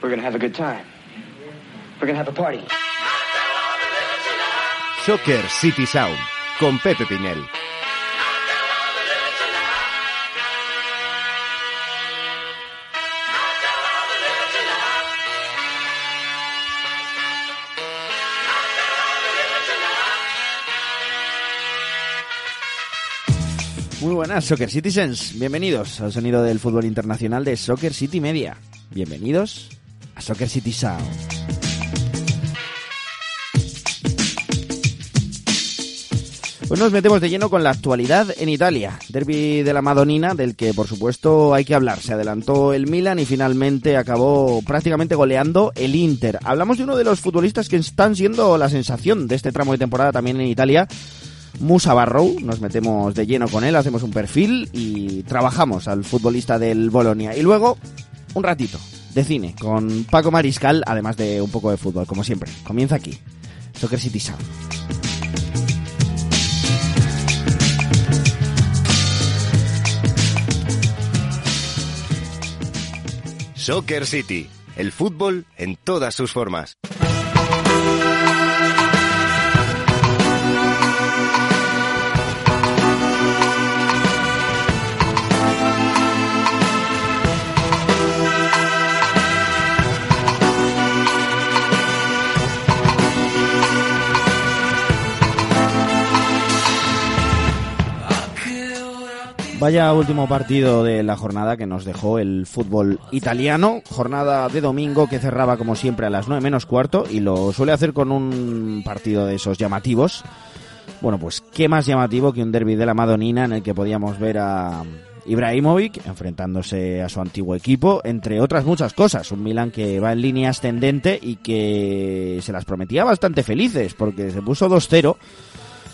We're gonna have a good time. We're gonna have a party. Soccer City Sound con Pepe Pinel. Muy buenas, Soccer Citizens. Bienvenidos al sonido del fútbol internacional de Soccer City Media. Bienvenidos Soccer City Sound. Pues nos metemos de lleno con la actualidad en Italia. Derby de la Madonina, del que por supuesto hay que hablar. Se adelantó el Milan y finalmente acabó prácticamente goleando el Inter. Hablamos de uno de los futbolistas que están siendo la sensación de este tramo de temporada también en Italia. Musa Barrow, nos metemos de lleno con él, hacemos un perfil y trabajamos al futbolista del Bolonia. Y luego, un ratito de cine con Paco Mariscal, además de un poco de fútbol, como siempre. Comienza aquí, Soccer City Sound. Soccer City, el fútbol en todas sus formas. Vaya último partido de la jornada que nos dejó el fútbol italiano. Jornada de domingo que cerraba como siempre a las 9 menos cuarto y lo suele hacer con un partido de esos llamativos. Bueno, pues qué más llamativo que un derby de la Madonina en el que podíamos ver a Ibrahimovic enfrentándose a su antiguo equipo, entre otras muchas cosas. Un Milan que va en línea ascendente y que se las prometía bastante felices porque se puso 2-0.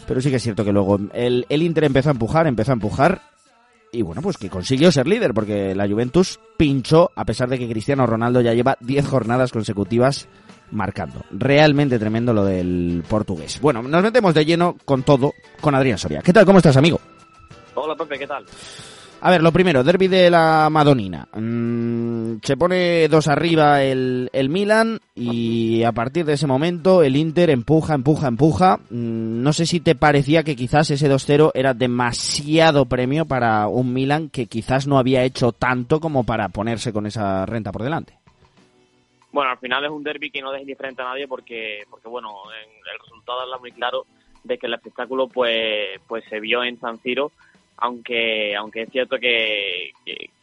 Pero sí que es cierto que luego el, el Inter empezó a empujar, empezó a empujar y bueno, pues que consiguió ser líder porque la Juventus pinchó a pesar de que Cristiano Ronaldo ya lleva 10 jornadas consecutivas marcando. Realmente tremendo lo del portugués. Bueno, nos metemos de lleno con todo con Adrián Soria. ¿Qué tal? ¿Cómo estás, amigo? Hola, Pepe, ¿qué tal? A ver, lo primero, derby de la Madonina. Mm, se pone dos arriba el, el, Milan y a partir de ese momento el Inter empuja, empuja, empuja. Mm, no sé si te parecía que quizás ese 2-0 era demasiado premio para un Milan que quizás no había hecho tanto como para ponerse con esa renta por delante. Bueno, al final es un derby que no deja indiferente a nadie porque, porque bueno, el resultado habla muy claro de que el espectáculo pues, pues se vio en San Siro aunque aunque es cierto que,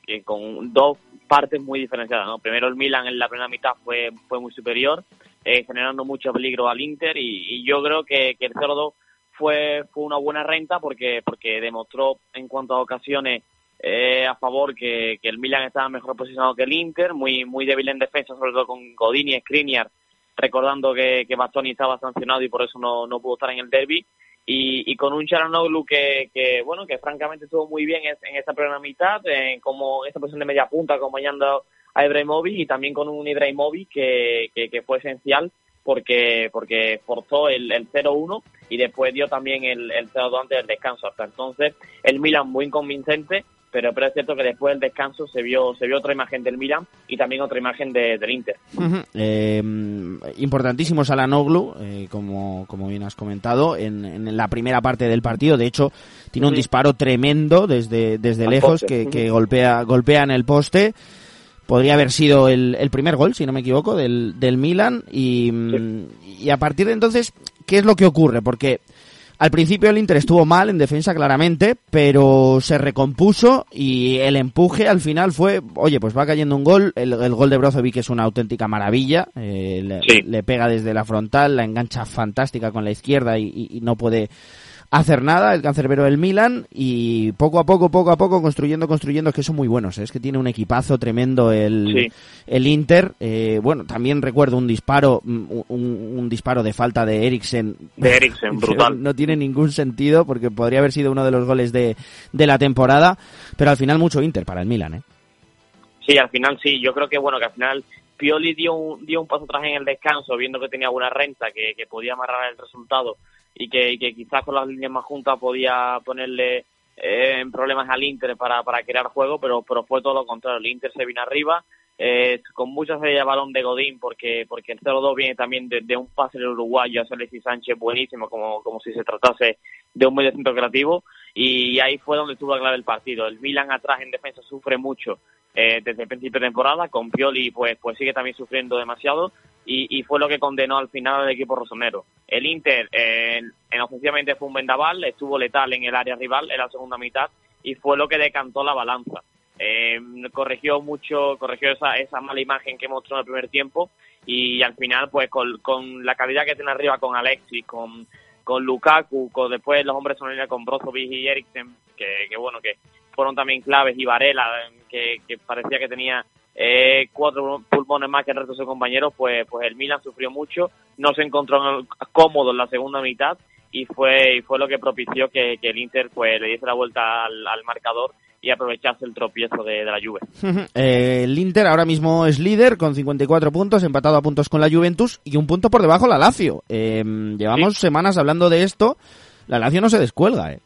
que, con dos partes muy diferenciadas. ¿no? Primero el Milan en la primera mitad fue, fue muy superior, eh, generando mucho peligro al Inter y, yo creo que, que el 0-2 fue, fue una buena renta porque, porque demostró en cuanto a ocasiones eh, a favor que, que, el Milan estaba mejor posicionado que el Inter, muy muy débil en defensa, sobre todo con Godini y Skriniar, recordando que, que Bastoni estaba sancionado y por eso no, no pudo estar en el derby y, y con un Charanoglu que, que, bueno, que francamente estuvo muy bien en esta primera mitad, en como esta posición de media punta acompañando a Ibrahimovic y también con un Ibrahimovic que, que, fue esencial porque porque forzó el, el 0-1 y después dio también el, el 0-2 antes del descanso. Hasta entonces el Milan muy inconvincente pero, pero es cierto que después del descanso se vio se vio otra imagen del Milan y también otra imagen de, del Inter. Uh -huh. eh, importantísimo Salanoglu, eh, como, como bien has comentado, en, en, la primera parte del partido. De hecho, tiene un uh -huh. disparo tremendo desde, desde lejos que, que golpea, golpea en el poste. Podría haber sido el, el primer gol, si no me equivoco, del, del Milan. Y, sí. y a partir de entonces, ¿qué es lo que ocurre? Porque al principio el Inter estuvo mal en defensa claramente, pero se recompuso y el empuje al final fue, oye, pues va cayendo un gol, el, el gol de Brozovic es una auténtica maravilla, eh, le, sí. le, pega desde la frontal, la engancha fantástica con la izquierda y, y, y no puede hacer nada, el cancerbero del Milan, y poco a poco, poco a poco, construyendo, construyendo, es que son muy buenos, ¿eh? es que tiene un equipazo tremendo el, el Inter. Eh, bueno, también recuerdo un disparo, mm, un, disparo de falta de Eriksen. De Eriksen, brutal. No tiene ningún sentido porque podría haber sido uno de los goles de, de la temporada, pero al final mucho Inter para el Milan, ¿eh? Sí, al final sí, yo creo que bueno, que al final Pioli dio un, dio un paso atrás en el descanso, viendo que tenía buena renta, que, que podía amarrar el resultado y que, quizás con las líneas más juntas podía ponerle eh, problemas al Inter para, crear juego, pero, pero fue todo lo contrario. El Inter se vino arriba, eh, con mucha serie balón de Godín, porque, porque el 0-2 viene también de, un pase del uruguayo a Alexis Sánchez buenísimo, como, como si se tratase de un medio centro creativo, y ahí fue donde estuvo la clave del partido. El Milan atrás en defensa sufre mucho eh, desde el principio de temporada, con Pioli pues, pues sigue también sufriendo demasiado, y, fue lo que condenó al final al equipo rosonero. El Inter en, ofensivamente fue un vendaval, estuvo letal en el área rival en la segunda mitad y fue lo que decantó la balanza. Eh, corrigió mucho, corrigió esa, esa mala imagen que mostró en el primer tiempo y al final pues con, la calidad que tiene arriba con Alexis, con, con Lukaku, con después los hombres son con Brozovic y Eriksen, que, que bueno, que fueron también claves y Varela, que, que parecía que tenía eh, cuatro pulmones más que el resto de sus compañeros, pues, pues el Milan sufrió mucho, no se encontró cómodo en la segunda mitad y fue, y fue lo que propició que, el Inter pues, le diese la vuelta al, marcador y aprovechase el tropiezo de, la Juve. Eh, el Inter ahora mismo es líder con 54 puntos, empatado a puntos con la Juventus y un punto por debajo la Lazio. Eh, llevamos semanas hablando de esto, la Lazio no se descuelga. ¿eh?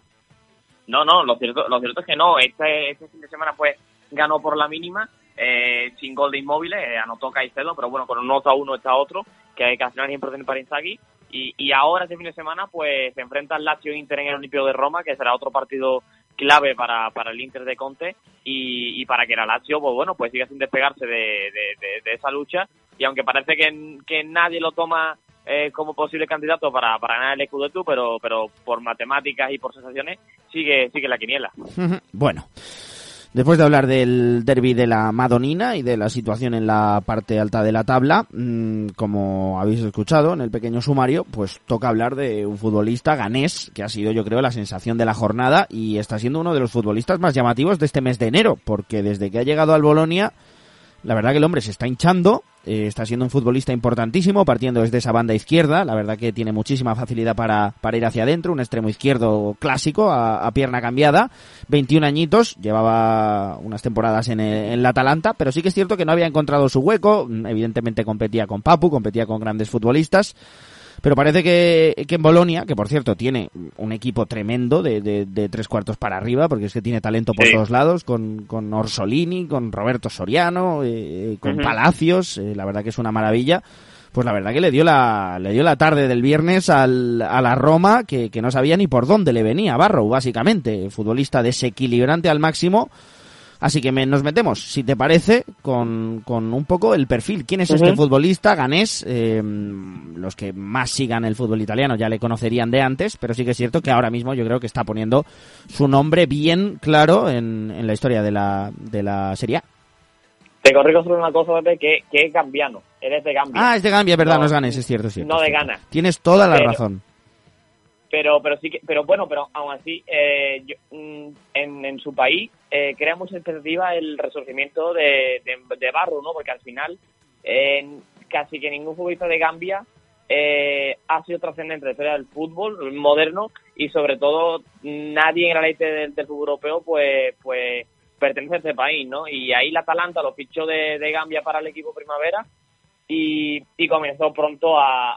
No, no, lo cierto, lo cierto es que no. Este, este fin de semana pues ganó por la mínima eh, sin gol de inmóviles, eh, anotó Caicedo, pero bueno, con un nota uno está otro, que, que al final es importante para Inzaghi. Y, y ahora, este fin de semana, pues se enfrenta al Lazio Inter en el Olimpio de Roma, que será otro partido clave para, para el Inter de Conte y, y para que el Lazio, pues bueno, pues siga sin despegarse de, de, esa lucha. Y aunque parece que, que nadie lo toma eh, como posible candidato para, para ganar el Scudetto, pero, pero por matemáticas y por sensaciones sigue, sigue la quiniela. bueno. Después de hablar del derby de la Madonina y de la situación en la parte alta de la tabla, mm, como habéis escuchado en el pequeño sumario, pues toca hablar de un futbolista ganés que ha sido, yo creo, la sensación de la jornada y está siendo uno de los futbolistas más llamativos de este mes de enero, porque desde que ha llegado al Bolonia la verdad que el hombre se está hinchando, eh, está siendo un futbolista importantísimo, partiendo desde esa banda izquierda. La verdad que tiene muchísima facilidad para, para ir hacia adentro, un extremo izquierdo clásico, a, pierna cambiada. 21 añitos, llevaba unas temporadas en, en la Atalanta, pero sí que es cierto que no había encontrado su hueco. Evidentemente competía con Papu, competía con grandes futbolistas. Pero parece que, en Bolonia, que por cierto tiene un equipo tremendo de, de, tres cuartos para arriba, porque es que tiene talento por todos lados, con, con Orsolini, con Roberto Soriano, eh, eh, con Palacios, eh, la verdad que es una maravilla. Pues la verdad que le dio la, le dio la tarde del viernes al, a la Roma, que, que no sabía ni por dónde le venía Barrow, básicamente. Futbolista desequilibrante al máximo, Así que nos metemos, si te parece, con, con un poco el perfil. ¿Quién es este futbolista ganés? Eh, los que más sigan el fútbol italiano ya le conocerían de antes, pero sí que es cierto que ahora mismo yo creo que está poniendo su nombre bien claro en, en la historia de la, de la Serie A. Te corrijo sobre una cosa, Pepe, que, que es gambiano. Eres de Gambia. Ah, es de Gambia, verdad, no, es ganés, es cierto, es cierto. No de Gana. Tienes toda la razón pero pero sí que pero bueno pero aún así eh, mm, en, en, su país eh, crea mucha expectativa el resurgimiento de, de, Barro no porque al final casi que ningún futbolista de Gambia eh, ha sido trascendente en del fútbol moderno y sobre todo nadie en la ley del, fútbol europeo pues pues pertenece a este país no y ahí la Atalanta lo fichó de Gambia para el equipo primavera y, y comenzó pronto a,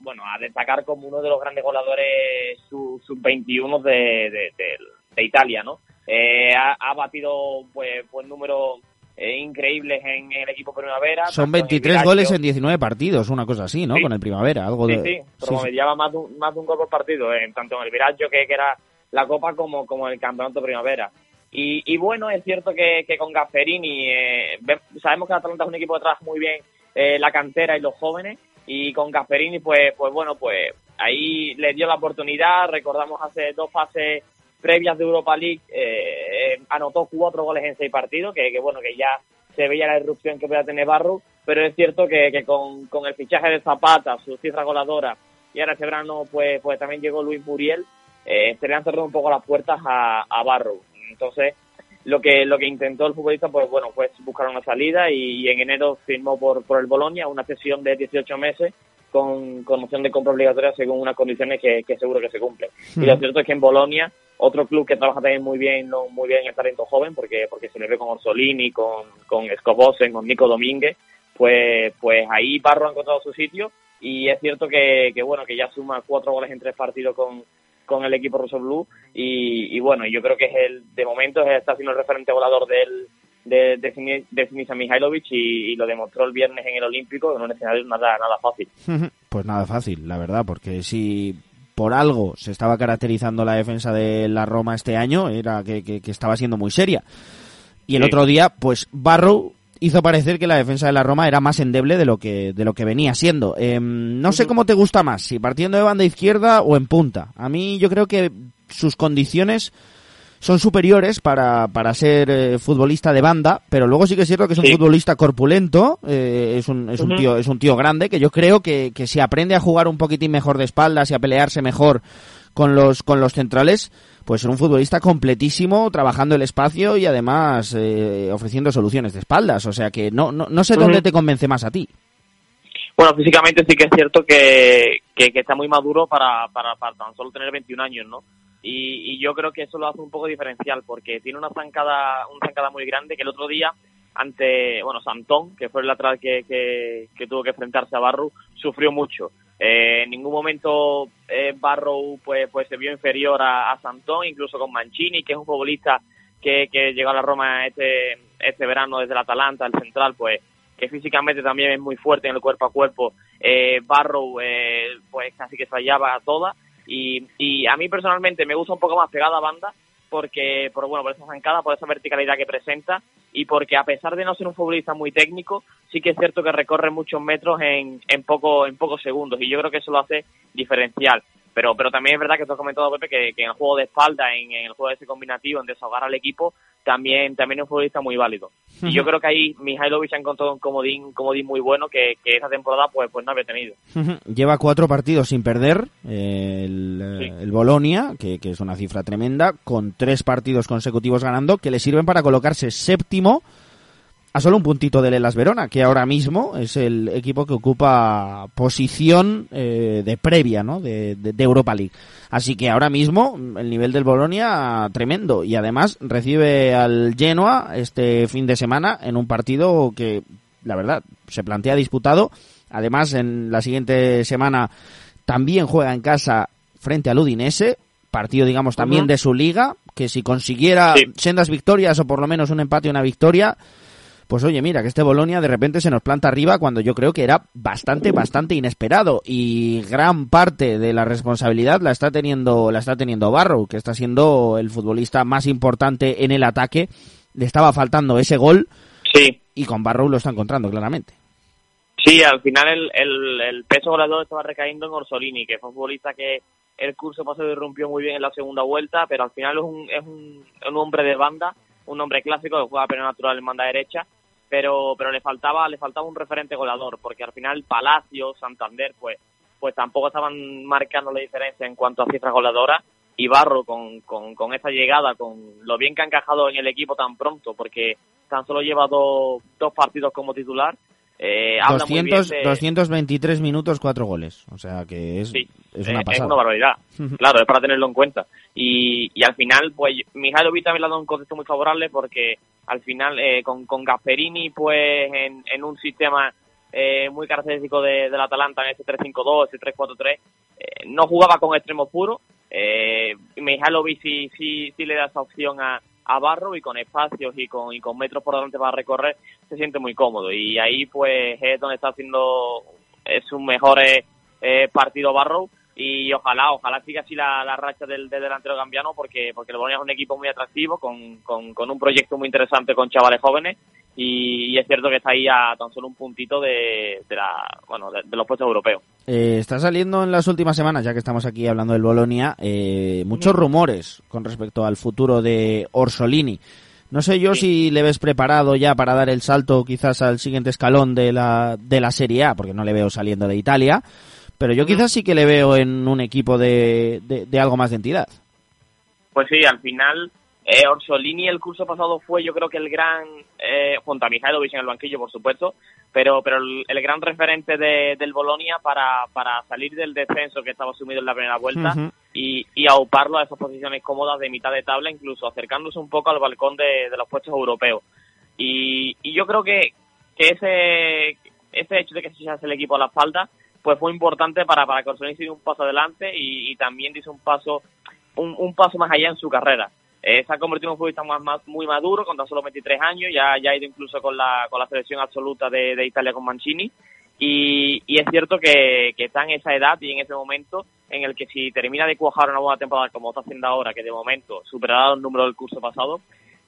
bueno a destacar como uno de los grandes goleadores sub-21 de, de, Italia, ¿no? Eh, ha, batido pues, pues números eh, increíbles en, el equipo Primavera. Son 23 goles en 19 partidos, una cosa así, ¿no? Con el Primavera, algo sí, de... Sí, sí, más de, un, más de un gol por partido, eh, tanto en el Viraggio, que, que, era la Copa, como, como en el Campeonato Primavera. Y, y bueno, es cierto que, que con Gafferini, sabemos que Atalanta es un equipo que trabaja muy bien eh, la cantera y los jóvenes. Y con Gasperini, pues, pues bueno, pues ahí le dio la oportunidad. Recordamos hace dos fases previas de Europa League, eh, anotó cuatro goles en seis partidos, que, que, bueno, que ya se veía la irrupción que podía tener Barro, pero es cierto que, que con, el fichaje de Zapata, su cifra goladora, y ahora este verano pues, pues también llegó Luis Muriel, eh, se le han cerrado un poco las puertas a, a Barrow. Entonces, lo que lo que intentó el futbolista pues bueno pues buscar una salida y, en enero firmó por, por el Bolonia una sesión de 18 meses con, con opción de compra obligatoria según unas condiciones que, seguro que se cumplen. Y lo cierto es que en Bolonia, otro club que trabaja también muy bien muy bien el talento joven, porque porque se le ve con Orsolini, con, con Scobosen, con Nico Domínguez, pues pues ahí Barro ha encontrado su sitio y es cierto que, que bueno que ya suma cuatro goles en tres partidos con, con el equipo Rosso Blue y, bueno, yo creo que es el, de momento está siendo el referente volador del, de, de, de Mihailovic y, lo demostró el viernes en el Olímpico en un escenario nada, nada fácil. Pues nada fácil, la verdad, porque si por algo se estaba caracterizando la defensa de la Roma este año, era que, que, estaba siendo muy seria. Y el otro día, pues Barrow hizo parecer que la defensa de la Roma era más endeble de lo que, de lo que venía siendo. Em, no sé cómo te gusta más, si partiendo de banda izquierda o en punta. A mí yo creo que sus condiciones son superiores para, para ser eh, futbolista de banda, pero luego sí que es cierto que es un futbolista corpulento, eh, es, un, es, un tío, es un tío grande, que yo creo que, que si aprende a jugar un poquitín mejor de espaldas y a pelearse mejor con los, con los centrales, pues un futbolista completísimo, trabajando el espacio y además eh, ofreciendo soluciones de espaldas. O sea que no, no, no sé dónde te convence más a ti. Bueno, físicamente sí que es cierto que, que, está muy maduro para, para, para, tan solo tener 21 años, ¿no? Y, y, yo creo que eso lo hace un poco diferencial porque tiene una zancada, una zancada muy grande que el otro día ante, bueno, Santón, que fue el lateral que, que, que tuvo que enfrentarse a Barru, sufrió mucho. Eh, en ningún momento eh, Barrow pues, pues se vio inferior a, Santón, incluso con Mancini, que es un futbolista que, que llegó a la Roma este, este verano desde el Atalanta, el central, pues que físicamente también es muy fuerte en el cuerpo a cuerpo. Eh, Barrow eh, pues casi que se hallaba a toda y, y a mí personalmente me gusta un poco más pegada a banda porque por bueno por esa zancada, por esa verticalidad que presenta y porque a pesar de no ser un futbolista muy técnico, sí que es cierto que recorre muchos metros en, en poco en pocos segundos y yo creo que eso lo hace diferencial. Pero, pero también es verdad que tú has comentado, Pepe, que, que en el juego de espalda, en, el juego de ese combinativo, en desahogar al equipo, también, también es un futbolista muy válido. Y yo creo que ahí Mihailovic ha encontrado un comodín, comodín muy bueno que, que esa temporada pues, pues no había tenido. Lleva cuatro partidos sin perder eh, el, el Bolonia, que, que es una cifra tremenda, con tres partidos consecutivos ganando, que le sirven para colocarse séptimo a solo un puntito del Elas Verona, que ahora mismo es el equipo que ocupa posición eh, de previa, ¿no? De, de, Europa League. Así que ahora mismo el nivel del Bolonia tremendo y además recibe al Genoa este fin de semana en un partido que la verdad se plantea disputado. Además en la siguiente semana también juega en casa frente al Udinese, partido digamos también de su liga, que si consiguiera sendas victorias o por lo menos un empate y una victoria pues oye, mira, que este Bolonia de repente se nos planta arriba cuando yo creo que era bastante, bastante inesperado y gran parte de la responsabilidad la está teniendo, la está teniendo Barrow, que está siendo el futbolista más importante en el ataque. Le estaba faltando ese gol. Sí. Y con Barrow lo está encontrando claramente. Sí, al final el, el, el peso goleador estaba recayendo en Orsolini, que fue un futbolista que el curso pasado irrumpió muy bien en la segunda vuelta, pero al final es un, es un, un hombre de banda, un hombre clásico que juega pena natural en banda derecha pero pero le faltaba le faltaba un referente goleador porque al final Palacio Santander pues pues tampoco estaban marcando la diferencia en cuanto a cifras goleadoras y Barro con, con, con esa llegada con lo bien que ha encajado en el equipo tan pronto porque tan solo lleva dos, dos partidos como titular eh, 223 minutos, cuatro goles. O sea que es, es una pasada. Es una barbaridad. claro, es para tenerlo en cuenta. Y, y al final, pues, Mihailovic también le ha dado un contexto muy favorable porque al final, eh, con, con Gasperini, pues, en, en un sistema eh, muy característico de, del Atalanta, en este 3-5-2, este 3-4-3, eh, no jugaba con extremo puro. Eh, Mihailovic sí, sí, sí le da esa opción a, a Barro y con espacios y con, y con metros por delante para recorrer se siente muy cómodo. Y ahí pues es donde está haciendo es un mejor eh, eh partido Barro. Y ojalá, ojalá siga así la, la racha del, delantero cambiano porque, porque el Bolonia es un equipo muy atractivo con, con, con un proyecto muy interesante con chavales jóvenes y, es cierto que está ahí a tan solo un puntito de, de la, bueno, de, los puestos europeos. Eh, está saliendo en las últimas semanas, ya que estamos aquí hablando del Bolonia, eh, muchos rumores con respecto al futuro de Orsolini. No sé yo si le ves preparado ya para dar el salto quizás al siguiente escalón de la, de la Serie A, porque no le veo saliendo de Italia pero yo quizás sí que le veo en un equipo de, de, algo más de entidad. Pues sí, al final eh, Orsolini el curso pasado fue yo creo que el gran, eh, junto a Mihailovic en el banquillo por supuesto, pero pero el, gran referente de, del Bolonia para, para salir del descenso que estaba sumido en la primera vuelta y, y auparlo a esas posiciones cómodas de mitad de tabla, incluso acercándose un poco al balcón de, de los puestos europeos. Y, y yo creo que, que ese, ese hecho de que se hace el equipo a la espalda pues fue importante para, para que Orsolini diera un paso adelante y, también dice un paso un, un, paso más allá en su carrera. Eh, se ha convertido en un futbolista más, muy maduro, con tan solo 23 años, ya, ya ha ido incluso con la, con la selección absoluta de, de Italia con Mancini. Y, y es cierto que, que, está en esa edad y en ese momento en el que si termina de cuajar una buena temporada como está haciendo ahora, que de momento superará el número del curso pasado,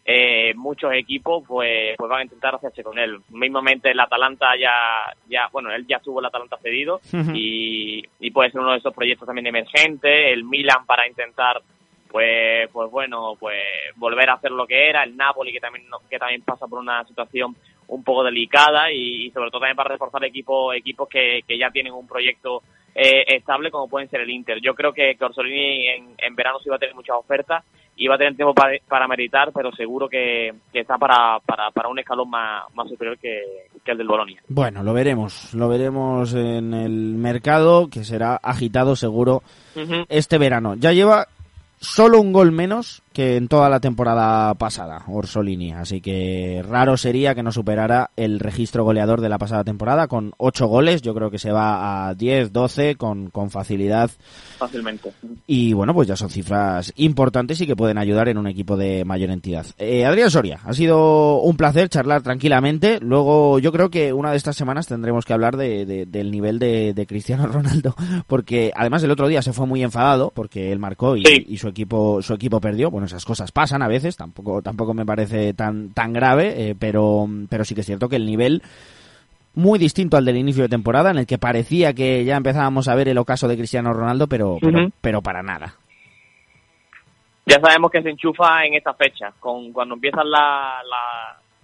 eh, muchos equipos pues, pues van a intentar hacerse con él. Mismamente el Atalanta ya, ya bueno, él ya estuvo el Atalanta cedido y, y puede ser uno de esos proyectos también emergentes, el Milan para intentar pues pues bueno, pues volver a hacer lo que era, el Napoli que también que también pasa por una situación un poco delicada y, sobre todo también para reforzar equipos equipos que, que ya tienen un proyecto eh, estable como pueden ser el Inter. Yo creo que, que Orsolini en, en verano sí va a tener muchas ofertas y va a tener tiempo para, para meditar, pero seguro que, está para, para, para, un escalón más, más superior que, el del Bolonia. Bueno, lo veremos, lo veremos en el mercado, que será agitado seguro este verano. Ya lleva solo un gol menos que en toda la temporada pasada, Orsolini. Así que raro sería que no superara el registro goleador de la pasada temporada con 8 goles. Yo creo que se va a 10, 12 con, con facilidad. Fácilmente. Y bueno, pues ya son cifras importantes y que pueden ayudar en un equipo de mayor entidad. Eh, Adrián Soria, ha sido un placer charlar tranquilamente. Luego yo creo que una de estas semanas tendremos que hablar de, del nivel de, Cristiano Ronaldo, porque además el otro día se fue muy enfadado porque él marcó y, y su equipo su equipo perdió. Bueno, esas cosas pasan a veces, tampoco, tampoco me parece tan, tan grave, eh, pero, pero sí que es cierto que el nivel muy distinto al del inicio de temporada, en el que parecía que ya empezábamos a ver el ocaso de Cristiano Ronaldo, pero, pero, para nada. Ya sabemos que se enchufa en esta fecha, con cuando empiezan la,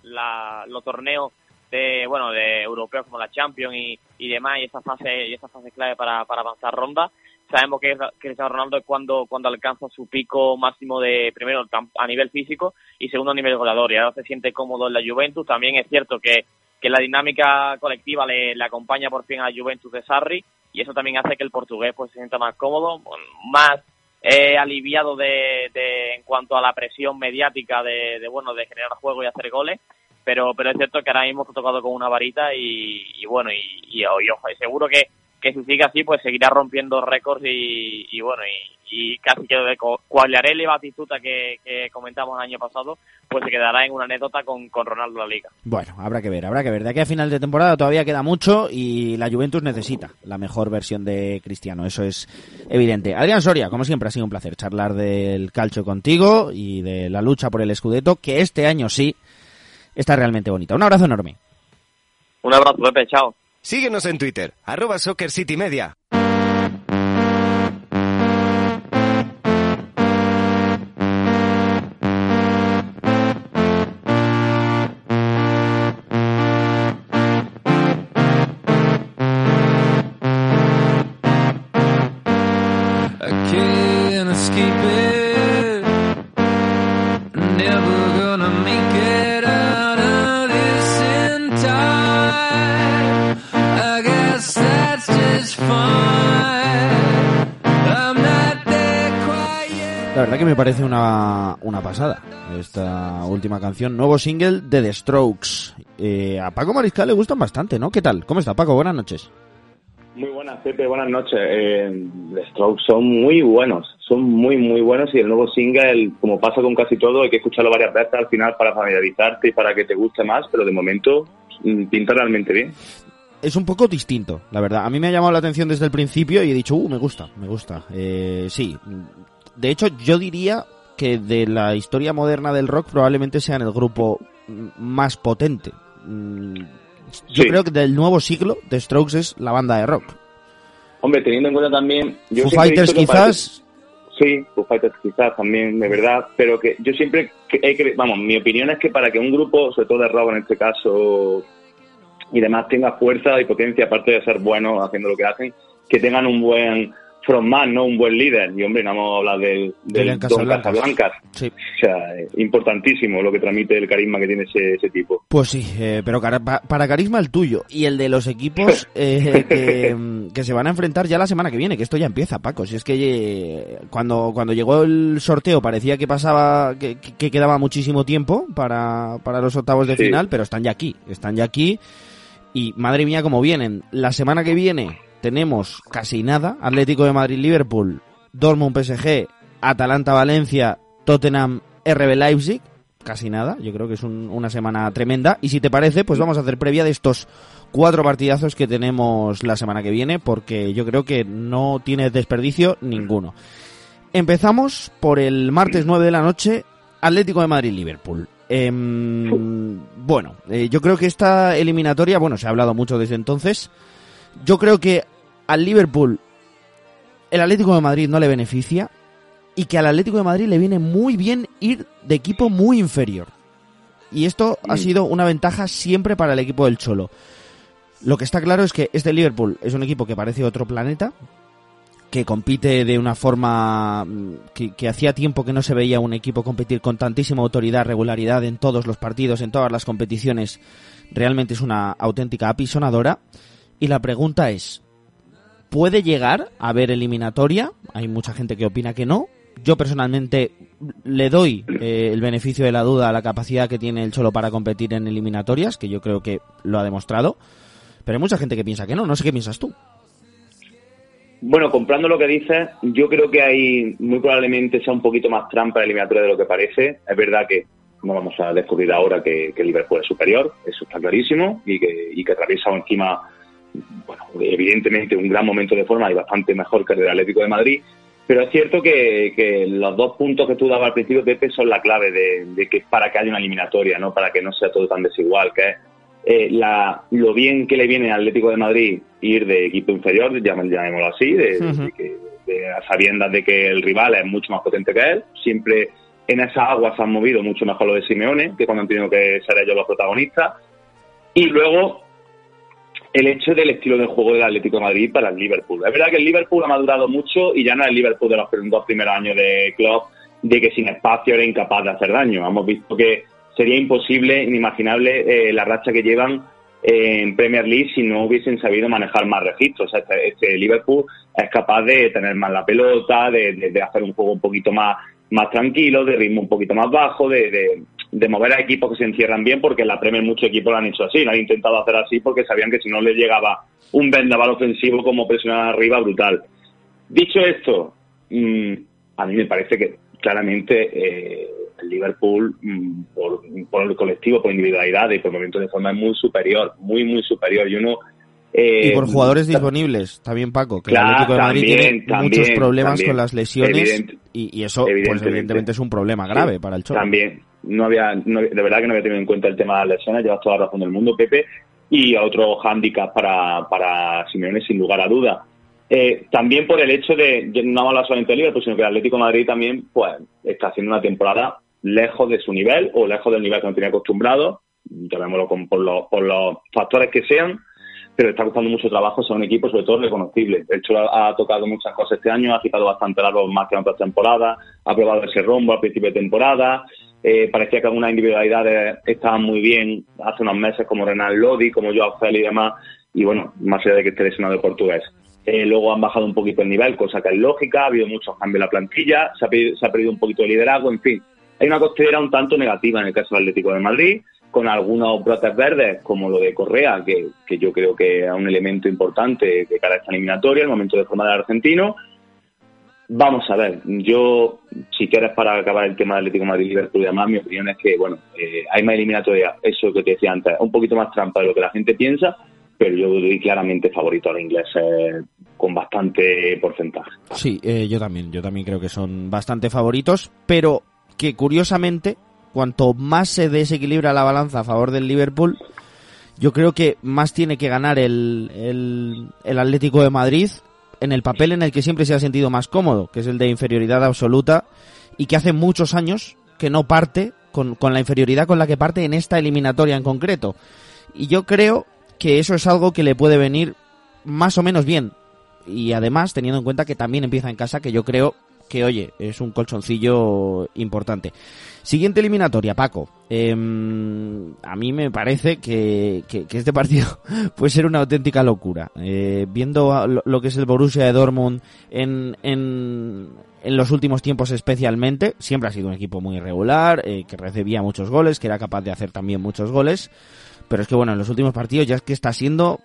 la, los torneos de bueno de europeos como la Champions y, y demás y esa fase y esa fase clave para, para avanzar ronda sabemos que Cristiano Ronaldo es cuando, cuando alcanza su pico máximo de, primero, a nivel físico y segundo a nivel goleador. Y ahora se siente cómodo en la Juventus. También es cierto que, que la dinámica colectiva le, le, acompaña por fin a la Juventus de Sarri y eso también hace que el portugués pues se sienta más cómodo, más eh, aliviado de, de, en cuanto a la presión mediática de, de, bueno de generar juego y hacer goles pero pero es cierto que ahora mismo está tocado con una varita y, y bueno y, y, y, ojo y seguro que que si sigue así, pues seguirá rompiendo récords y, bueno, y, casi que de Quagliarelli y Batistuta que, comentamos el año pasado, pues se quedará en una anécdota con, con Ronaldo la Liga. Bueno, habrá que ver, habrá que ver. De aquí a final de temporada todavía queda mucho y la Juventus necesita la mejor versión de Cristiano, eso es evidente. Adrián Soria, como siempre ha sido un placer charlar del calcio contigo y de la lucha por el Scudetto, que este año sí está realmente bonita. Un abrazo enorme. Un abrazo, Pepe, chao. Síguenos en Twitter, arroba Soccer Media. Parece una, una pasada esta última canción, nuevo single de The Strokes. Eh, a Paco Mariscal le gustan bastante, ¿no? ¿Qué tal? ¿Cómo está Paco? Buenas noches. Muy buenas, Pepe, buenas noches. Eh, The Strokes son muy buenos, son muy, muy buenos y el nuevo single, como pasa con casi todo, hay que escucharlo varias veces al final para familiarizarte y para que te guste más, pero de momento mm, pinta realmente bien es un poco distinto, la verdad. A mí me ha llamado la atención desde el principio y he dicho, uh, me gusta, me gusta. Eh, sí, de hecho, yo diría que de la historia moderna del rock probablemente sean el grupo más potente. Mm, yo creo que del nuevo siglo de Strokes es la banda de rock. Hombre, teniendo en cuenta también... Yo Foo Fighters quizás... Sí, Foo Fighters quizás también, de verdad, pero que yo siempre... He vamos, mi opinión es que para que un grupo, sobre todo de rock en este caso, y además tenga fuerza y potencia, aparte de ser buenos haciendo lo que hacen, que tengan un buen frontman, ¿no? Un buen líder. Y hombre, no vamos a hablar del, del Don Casablancas. Sí. O sea, importantísimo lo que transmite el carisma que tiene ese, ese tipo. Pues sí, eh, pero para carisma el tuyo y el de los equipos eh, que, que se van a enfrentar ya la semana que viene, que esto ya empieza, Paco. Si es que eh, cuando, cuando llegó el sorteo parecía que pasaba, que, que quedaba muchísimo tiempo para, para los octavos de Sí. final, pero están ya aquí, están ya aquí. Y madre mía, cómo vienen. La semana que viene tenemos casi nada. Atlético de Madrid-Liverpool, Dortmund PSG, Atalanta-Valencia, Tottenham RB Leipzig. Casi nada. Yo creo que es un- una semana tremenda. Y si te parece, pues vamos a hacer previa de estos cuatro partidazos que tenemos la semana que viene, porque yo creo que no tiene desperdicio ninguno. Empezamos por el martes 9 de la noche, Atlético de Madrid-Liverpool. Em, bueno, eh, yo creo que esta eliminatoria, bueno, se ha hablado mucho desde entonces. Yo creo que al Liverpool el Atlético de Madrid no le beneficia y que al Atlético de Madrid le viene muy bien ir de equipo muy inferior. Y esto ha sido una ventaja siempre para el equipo del Cholo. Lo que está claro es que este Liverpool es un equipo que parece otro planeta, que compite de una forma mm, que, que hacía tiempo que no se veía un equipo competir con tantísima autoridad, regularidad en todos los partidos, en todas las competiciones. Realmente es una auténtica apisonadora. Y la pregunta es, ¿puede llegar a haber eliminatoria? Hay mucha gente que opina que no. Yo personalmente le doy eh, el beneficio de la duda a la capacidad que tiene el Cholo para competir en eliminatorias, que yo creo que lo ha demostrado. Pero hay mucha gente que piensa que no. No sé qué piensas tú. Bueno, comprando lo que dices, yo creo que hay muy probablemente sea un poquito más trampa eliminatoria de lo que parece. Es verdad que no vamos a descubrir ahora que, que Liverpool es superior, eso está clarísimo, y que, y que atraviesa encima, bueno, evidentemente un gran momento de forma y bastante mejor que el del Atlético de Madrid. Pero es cierto que, que los dos puntos que tú dabas al principio, Pepe, son la clave de, de que para que haya una eliminatoria, no para que no sea todo tan desigual, que es eh, la, lo bien que le viene al Atlético de Madrid ir de equipo inferior, llam- llamémoslo así, de, de que, de a sabiendas de que el rival es mucho más potente que él. Siempre en esa agua se han movido mucho mejor lo de Simeone, que cuando han tenido que ser ellos los protagonistas. Y luego el hecho del estilo de juego del Atlético de Madrid para el Liverpool. Es verdad que el Liverpool ha madurado mucho y ya no es el Liverpool de los dos primeros años de club, de que sin espacio era incapaz de hacer daño. Hemos visto que sería imposible, inimaginable eh, la racha que llevan en Premier League si no hubiesen sabido manejar más registros. Este, este Liverpool es capaz de tener más la pelota, de, de- de hacer un juego un poquito más, más tranquilo, de ritmo un poquito más bajo, de, de- mover a equipos que se encierran bien, porque en la Premier muchos equipos lo han hecho así, lo han intentado hacer así porque sabían que si no les llegaba un vendaval ofensivo como presionar arriba, brutal. Dicho esto, mm, a mí me parece que claramente eh, el Liverpool, mm, por, por el colectivo, por individualidad y por momentos de forma, es muy superior, muy, muy superior. Y uno. eh, Y por jugadores disponibles, también Paco, que Claro, el Atlético de Madrid también, tiene también, muchos problemas también. con las lesiones Evidente- y, y eso, pues evidentemente. evidentemente es un problema grave Sí, para el Cholo. También, no había, no- de verdad que no había tenido en cuenta el tema de las lesiones, llevas toda la razón del mundo, Pepe, y otro hándicap para, para Simeone, sin lugar a duda. Eh, también por el hecho de, no hablo solamente del Liverpool, sino que el Atlético de Madrid también pues está haciendo una temporada lejos de su nivel o lejos del nivel que no tenía acostumbrado, llamémoslo con- por, los, por los factores que sean, pero está costando mucho trabajo ser un equipo, sobre todo reconocible. De hecho, ha tocado muchas cosas este año, ha quitado bastante largo más que en otras temporadas, ha probado ese rombo al principio de temporada, eh, parecía que algunas individualidades estaban muy bien hace unos meses, como Renan Lodi, como Joao Félix y demás, y bueno, más allá de que esté lesionado el portugués. Eh, luego han bajado un poquito el nivel, cosa que es lógica, ha habido muchos cambios en la plantilla, se ha, perdido, un poquito de liderazgo, en fin. Hay una costelera un tanto negativa en el caso del Atlético de Madrid, con algunos brotes verdes, como lo de Correa, que, que yo creo que es un elemento importante de cara a esta eliminatoria, el momento de formar al argentino. Vamos a ver, yo, si quieres para acabar el tema del Atlético de Madrid y Liverpool y demás, mi opinión es que, bueno, eh, hay más eliminatoria, eso que te decía antes, un poquito más trampa de lo que la gente piensa, pero yo doy claramente favorito a los ingleses con bastante porcentaje. Sí, eh, yo también, yo también creo que son bastante favoritos, pero que curiosamente, cuanto más se desequilibra la balanza a favor del Liverpool, yo creo que más tiene que ganar el, el, el Atlético de Madrid en el papel en el que siempre se ha sentido más cómodo, que es el de inferioridad absoluta, y que hace muchos años que no parte con, con la inferioridad con la que parte en esta eliminatoria en concreto. Y yo creo que eso es algo que le puede venir más o menos bien. Y además, teniendo en cuenta que también empieza en casa, que yo creo que, oye, es un colchoncillo importante. Siguiente eliminatoria, Paco. Em, a mí me parece que, este partido puede ser una auténtica locura. Eh, viendo lo, que es el Borussia de Dortmund en, en, en, los últimos tiempos especialmente, siempre ha sido un equipo muy irregular, eh, que recibía muchos goles, que era capaz de hacer también muchos goles. Pero es que bueno, en los últimos partidos ya es que está siendo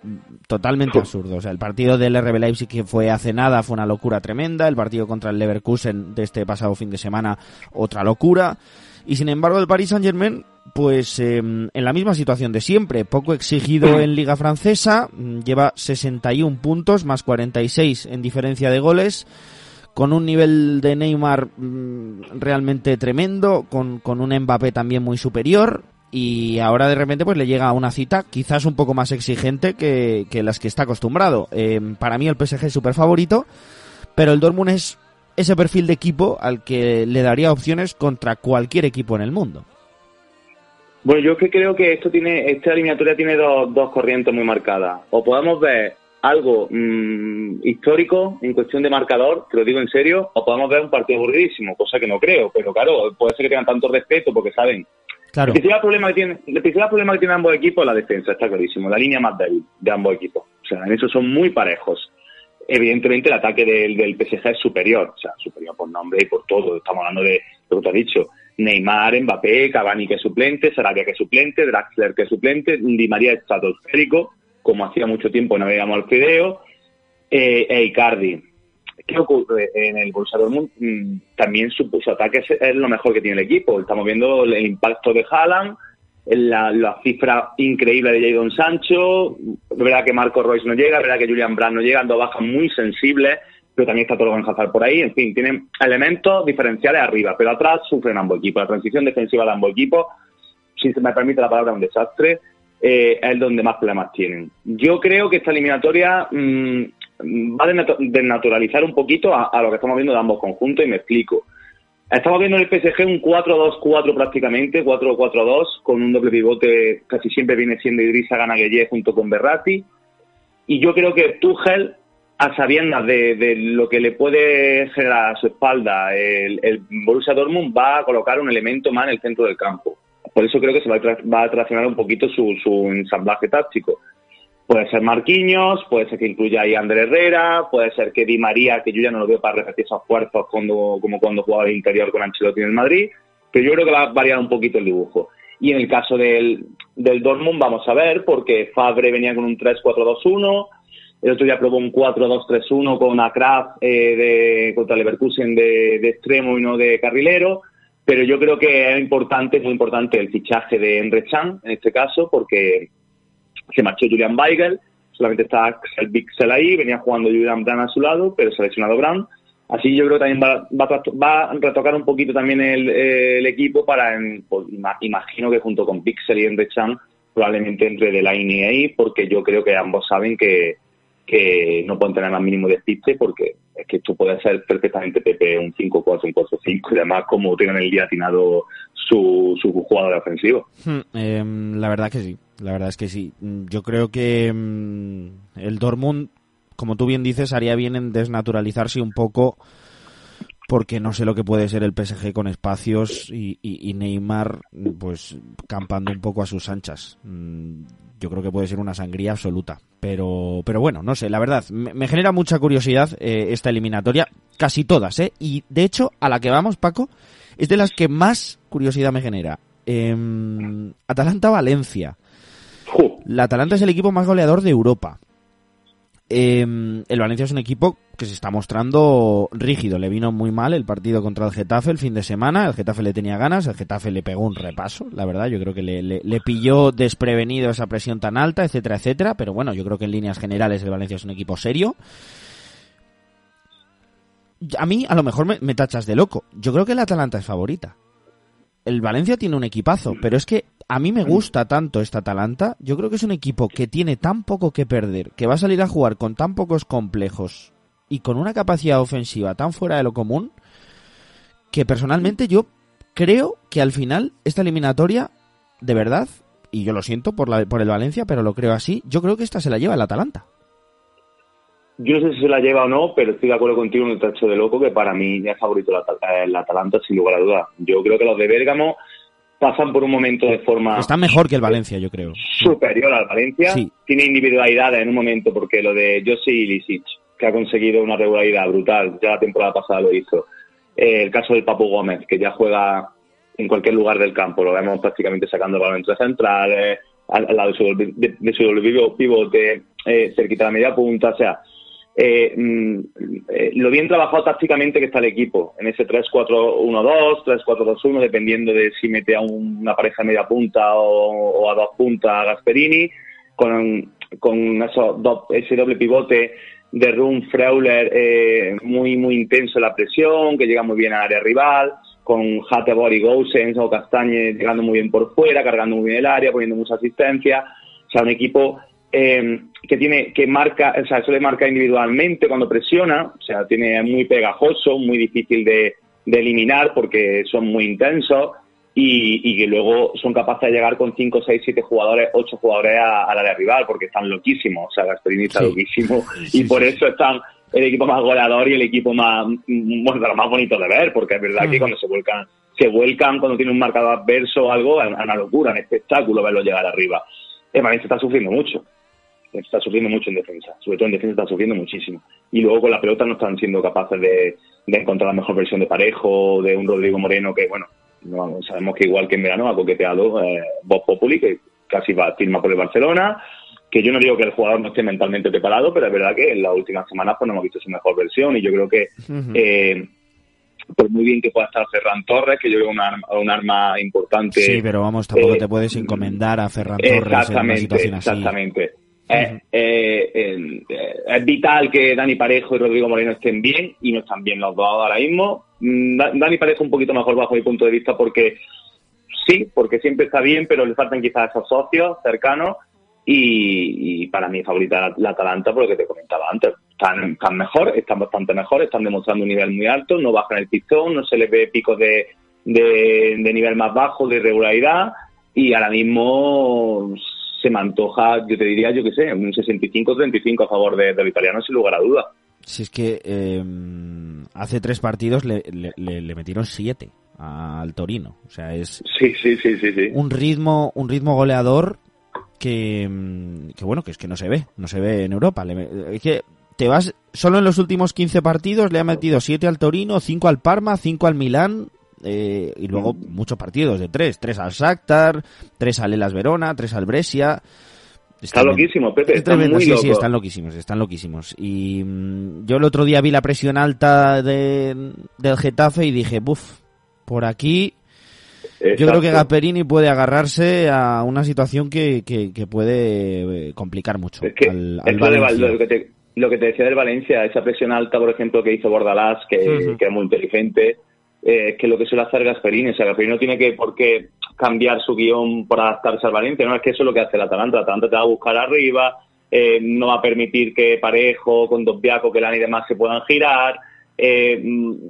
totalmente absurdo. O sea, el partido del RB Leipzig que fue hace nada fue una locura tremenda. El partido contra el Leverkusen de este pasado fin de semana, otra locura. Y sin embargo, el Paris Saint Germain, pues em, en la misma situación de siempre, poco exigido en Liga Francesa, mm, lleva 61 puntos más 46 en diferencia de goles, con un nivel de Neymar mm, realmente tremendo, con, con un Mbappé también muy superior, y ahora de repente pues le llega una cita quizás un poco más exigente que, las que está acostumbrado. Em, para mí el PSG es súper favorito, pero el Dortmund es ese perfil de equipo al que le daría opciones contra cualquier equipo en el mundo. Bueno, yo es que creo que esto tiene, esta eliminatoria tiene dos, dos corrientes muy marcadas. O podemos ver algo mm, histórico en cuestión de marcador, te lo digo en serio, o podemos ver un partido aburridísimo, cosa que no creo, pero claro, puede ser que tengan tanto respeto porque saben. Claro. El principal problema que tiene, el principal problema que tienen ambos equipos es la defensa, está clarísimo, la línea más débil de ambos equipos. O sea, en eso son muy parejos evidentemente el ataque del, del PSG es superior, o sea, superior por nombre y por todo. Estamos hablando de lo que te has dicho. Neymar, Mbappé, Cavani que es suplente, Sarabia que es suplente, Draxler que es suplente, Di María estratosférico, como hacía mucho tiempo no veíamos al Fideo, eh, e Icardi. ¿Qué ocurre en el Borussia Dortmund? Mm, también su, ataque es, lo mejor que tiene el equipo. Estamos viendo el impacto de Haaland, la, la, cifra increíble de Jadon Sancho, es verdad que Marco Royce no llega, es verdad que Julian Brand no llega, dos bajas muy sensibles, pero también está todo Hazard por ahí, en fin, tienen elementos diferenciales arriba, pero atrás sufren ambos equipos, la transición defensiva de ambos equipos, si se me permite la palabra, un desastre, eh, es donde más problemas tienen. Yo creo que esta eliminatoria mmm, va a desnaturalizar un poquito a, lo que estamos viendo de ambos conjuntos y me explico. Estamos viendo en el PSG un 4-2-4 prácticamente, 4-4-2, con un doble pivote, casi siempre viene siendo Idrissa Ganagueye junto con Berratti. Y yo creo que Tuchel, a sabiendas de, lo que le puede generar a su espalda el, Borussia Dortmund, va a colocar un elemento más en el centro del campo. Por eso creo que se va a, va a traccionar un poquito su, su ensamblaje táctico. Puede ser Marquinhos, puede ser que incluya ahí André Herrera, puede ser que Di María, que yo ya no lo veo para repetir esos esfuerzos cuando, como cuando jugaba el interior con Ancelotti en el Madrid, pero yo creo que va a variar un poquito el dibujo. Y en el caso del, del Dortmund vamos a ver, porque Fabre venía con un 3-4-2-1, el otro día probó un 4-2-3-1 con Akraf eh, de, contra Leverkusen de, de extremo y no de carrilero, pero yo creo que es importante, muy importante el fichaje de Enre Chan, en este caso, porque se marchó Julian Weigel, solamente está el Bixel ahí, venía jugando Julian Brand a su lado, pero se ha lesionado Brand. Así yo creo que también va, va, va a retocar un poquito también el, el equipo para, pues, imagino que junto con Pixel y Enre Chan, probablemente entre Delaney ahí, porque yo creo que ambos saben que, que no pueden tener más mínimo despiste porque es que esto puede ser perfectamente PP un 5-4, un 4-5 y además como tienen el día atinado su, su jugador ofensivo. Hmm, eh, la verdad que sí, la verdad es que sí. Yo creo que mm, el Dortmund, como tú bien dices, haría bien en desnaturalizarse un poco porque no sé lo que puede ser el PSG con espacios y, y, y, Neymar pues campando un poco a sus anchas. Mm, yo creo que puede ser una sangría absoluta. Pero, pero bueno, no sé, la verdad, me, genera mucha curiosidad eh, esta eliminatoria, casi todas, ¿eh? Y de hecho, a la que vamos, Paco, es de las que más curiosidad me genera. Eh, Atalanta-Valencia. La Atalanta es el equipo más goleador de Europa. Eh, el Valencia es un equipo que se está mostrando rígido. Le vino muy mal el partido contra el Getafe el fin de semana. El Getafe le tenía ganas, el Getafe le pegó un repaso, la verdad. Yo creo que le, pilló desprevenido esa presión tan alta, etcétera, etcétera. Pero bueno, yo creo que en líneas generales el Valencia es un equipo serio. A mí, a lo mejor me, me tachas de loco. Yo creo que el Atalanta es favorita. El Valencia tiene un equipazo, pero es que a mí me gusta tanto esta Atalanta. Yo creo que es un equipo que tiene tan poco que perder, que va a salir a jugar con tan pocos complejos y con una capacidad ofensiva tan fuera de lo común, que personalmente yo creo que al final esta eliminatoria, de verdad, y yo lo siento por, la, por el Valencia, pero lo creo así, yo creo que esta se la lleva el Atalanta. Yo no sé si se la lleva o no, pero estoy de acuerdo contigo en el tacho de loco que para mí es favorito el Atalanta sin lugar a dudas. Yo creo que los de Bérgamo pasan por un momento de forma... Está mejor que el Valencia, yo creo. Superior al Valencia. Tiene individualidades en un momento porque lo de Josi Ilicic, que ha conseguido una regularidad brutal, ya la temporada pasada lo hizo. Eh, el caso del Papu Gómez, que ya juega en cualquier lugar del campo, lo vemos prácticamente sacando el balón entre centrales, al, lado de su, de, de su pivote, eh, cerquita de la media punta, o sea, eh, mm, eh, lo bien trabajado tácticamente que está el equipo, en ese 3-4-1-2, 3-4-2-1, dependiendo de si mete a una pareja media punta o, a dos puntas a Gasperini, con, con ese doble pivote de Rum Freuler eh, muy, muy intenso en la presión, que llega muy bien al área rival, con Hattebor y Gousens o Castañe llegando muy bien por fuera, cargando muy bien el área, poniendo mucha asistencia. O sea, un equipo eh, que tiene que marca, o sea, suele marcar individualmente cuando presiona, o sea, tiene muy pegajoso, muy difícil de, eliminar porque son muy intensos y, que luego son capaces de llegar con 5, 6, 7 jugadores, 8 jugadores al área rival porque están loquísimos, o sea, Gasperini está loquísimo y por eso están el equipo más goleador y el equipo más, bueno, de lo más bonito de ver, porque es verdad que cuando se vuelcan, se vuelcan cuando tiene un marcador adverso o algo, es una locura, un espectáculo verlo llegar arriba. El Valencia está sufriendo mucho está sufriendo mucho en defensa, sobre todo en defensa está sufriendo muchísimo. Y luego con la pelota no están siendo capaces de, encontrar la mejor versión de Parejo, de un Rodrigo Moreno que, bueno, no, sabemos que igual que en verano ha coqueteado eh, Bob Populi, que casi va a firma por el Barcelona, que yo no digo que el jugador no esté mentalmente preparado, pero es verdad que en las últimas semanas pues no hemos visto su mejor versión y yo creo que eh, por muy bien que pueda estar Ferran Torres, que yo veo un arma, un arma importante. Sí, pero vamos, tampoco eh, te puedes encomendar a Ferran Torres en una situación así. Exactamente. Eh, eh, es vital que Dani Parejo y Rodrigo Moreno estén bien y no están bien los dos ahora mismo. Mm, Dani Parejo un poquito mejor bajo mi punto de vista porque sí, porque siempre está bien, pero le faltan quizás esos socios cercanos y, para mí favorita la, Atalanta por lo que te comentaba antes. Están, están mejor, están bastante mejor, están demostrando un nivel muy alto, no bajan el pistón, no se les ve picos de, de, de nivel más bajo, de irregularidad y ahora mismo se me antoja, yo te diría, yo qué sé, un 65-35 a favor de, del italiano sin lugar a duda. Si es que em, hace tres partidos le, le, metieron siete al Torino, o sea es sí, sí, sí, sí, un ritmo un ritmo goleador que, em, que bueno que es que no se ve, no se ve en Europa. es que te vas solo en los últimos 15 partidos le ha metido siete al Torino, cinco al Parma, cinco al Milán, eh, y luego muchos partidos de tres, tres al Shakhtar, tres al Elas Verona, tres al Brescia. Está loquísimo, Pepe. Está muy sí, sí, están loquísimos, están loquísimos. Y mm, yo el otro día vi la presión alta de, del Getafe y dije, buf, por aquí yo creo que Gasperini puede agarrarse a una situación que, que, puede eh, complicar mucho es que, al, lo, que te, lo que te decía del Valencia, esa presión alta, por ejemplo, que hizo Bordalás, que, que es muy inteligente, eh, que lo que suele hacer Gasperini. O sea, Gasperini no tiene que por qué cambiar su guion para adaptarse al Valencia, no es que eso es lo que hace el Atalanta. El Atalanta te va a buscar arriba, eh, no va a permitir que Parejo, con Dobiaco, que y demás se puedan girar. Eh,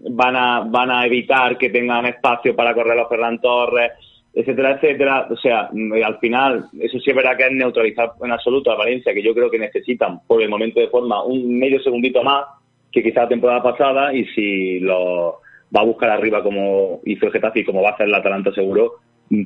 van a van a evitar que tengan espacio para correr los Ferran Torres, etcétera, etcétera. O sea, al final, eso sí es verdad que es neutralizar en absoluto a Valencia, que yo creo que necesitan, por el momento de forma, un medio segundito más que quizá la temporada pasada, y si los va a buscar arriba como hizo el Getafe y como va a hacer el Atalanta seguro,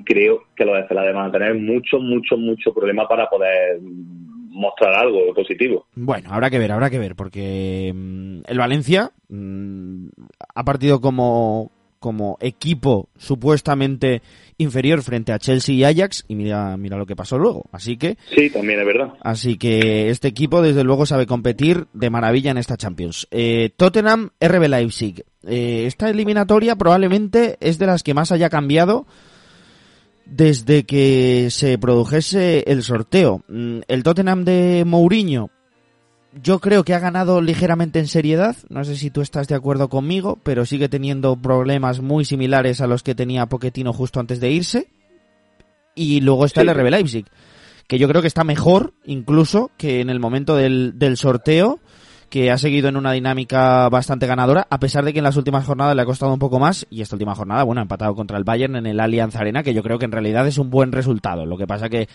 creo que los de Celades van a tener mucho, mucho, mucho problema para poder mostrar algo positivo. Bueno, habrá que ver, habrá que ver, porque mm, el Valencia mm, ha partido como, como equipo supuestamente inferior frente a Chelsea y Ajax y mira mira lo que pasó luego. Así que sí también es verdad. Así que este equipo desde luego sabe competir de maravilla en esta Champions. Eh, Tottenham RB Leipzig. Eh, esta eliminatoria probablemente es de las que más haya cambiado desde que se produjese el sorteo. Mm, el Tottenham de Mourinho yo creo que ha ganado ligeramente en seriedad. No sé si tú estás de acuerdo conmigo, pero sigue teniendo problemas muy similares a los que tenía Poquetino justo antes de irse. Y luego está el RB Leipzig, que yo creo que está mejor incluso que en el momento del, del sorteo, que ha seguido en una dinámica bastante ganadora, a pesar de que en las últimas jornadas le ha costado un poco más, y esta última jornada, bueno, ha empatado contra el Bayern en el Allianz Arena, que yo creo que en realidad es un buen resultado. Lo que pasa que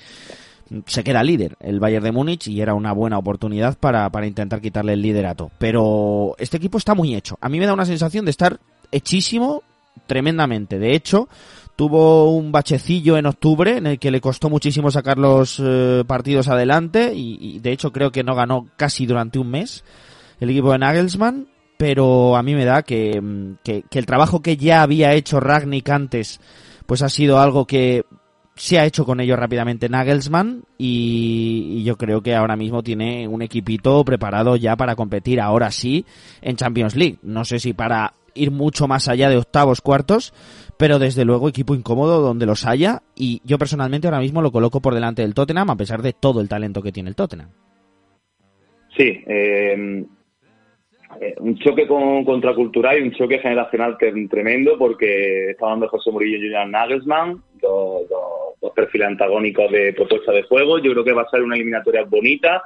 se queda líder el Bayern de Múnich y era una buena oportunidad para, para intentar quitarle el liderato. Pero este equipo está muy hecho. A mí me da una sensación de estar hechísimo tremendamente. De hecho, tuvo un bachecillo en octubre en el que le costó muchísimo sacar los eh, partidos adelante y, de hecho creo que no ganó casi durante un mes el equipo de Nagelsmann, pero a mí me da que, mm, que, que el trabajo que ya había hecho Ragnick antes pues ha sido algo que se ha hecho con ello rápidamente Nagelsmann y, yo creo que ahora mismo tiene un equipito preparado ya para competir ahora sí en Champions League. No sé si para ir mucho más allá de octavos, cuartos, pero desde luego equipo incómodo donde los haya y yo personalmente ahora mismo lo coloco por delante del Tottenham a pesar de todo el talento que tiene el Tottenham. Sí, eh, eh, un choque con, contracultural y un choque generacional tremendo porque está hablando José Murillo y Julian Nagelsmann, dos, perfiles antagónicos de propuesta de juego. Yo creo que va a ser una eliminatoria bonita